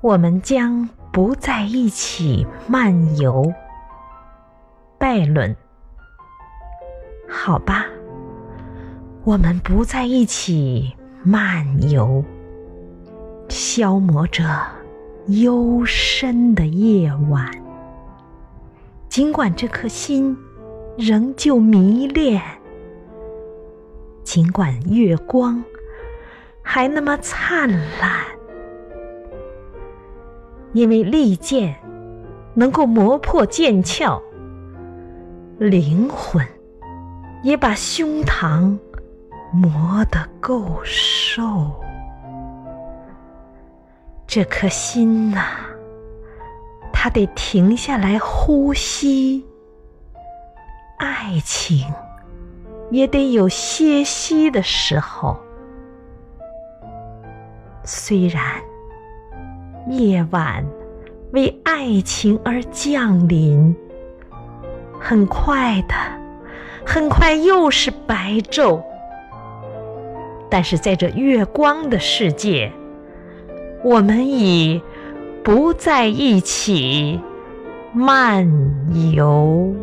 我们将不在一起漫游。拜伦，好吧，我们不在一起漫游，消磨着幽深的夜晚。尽管这颗心仍旧迷恋，尽管月光还那么灿烂，因为利剑能够磨破剑鞘，灵魂也把胸膛磨得够瘦。这颗心呐。他得停下来呼吸，爱情也得有歇息的时候。虽然夜晚为爱情而降临，很快的，很快又是白昼，但是在这月光的世界，我们已。不在一起漫游。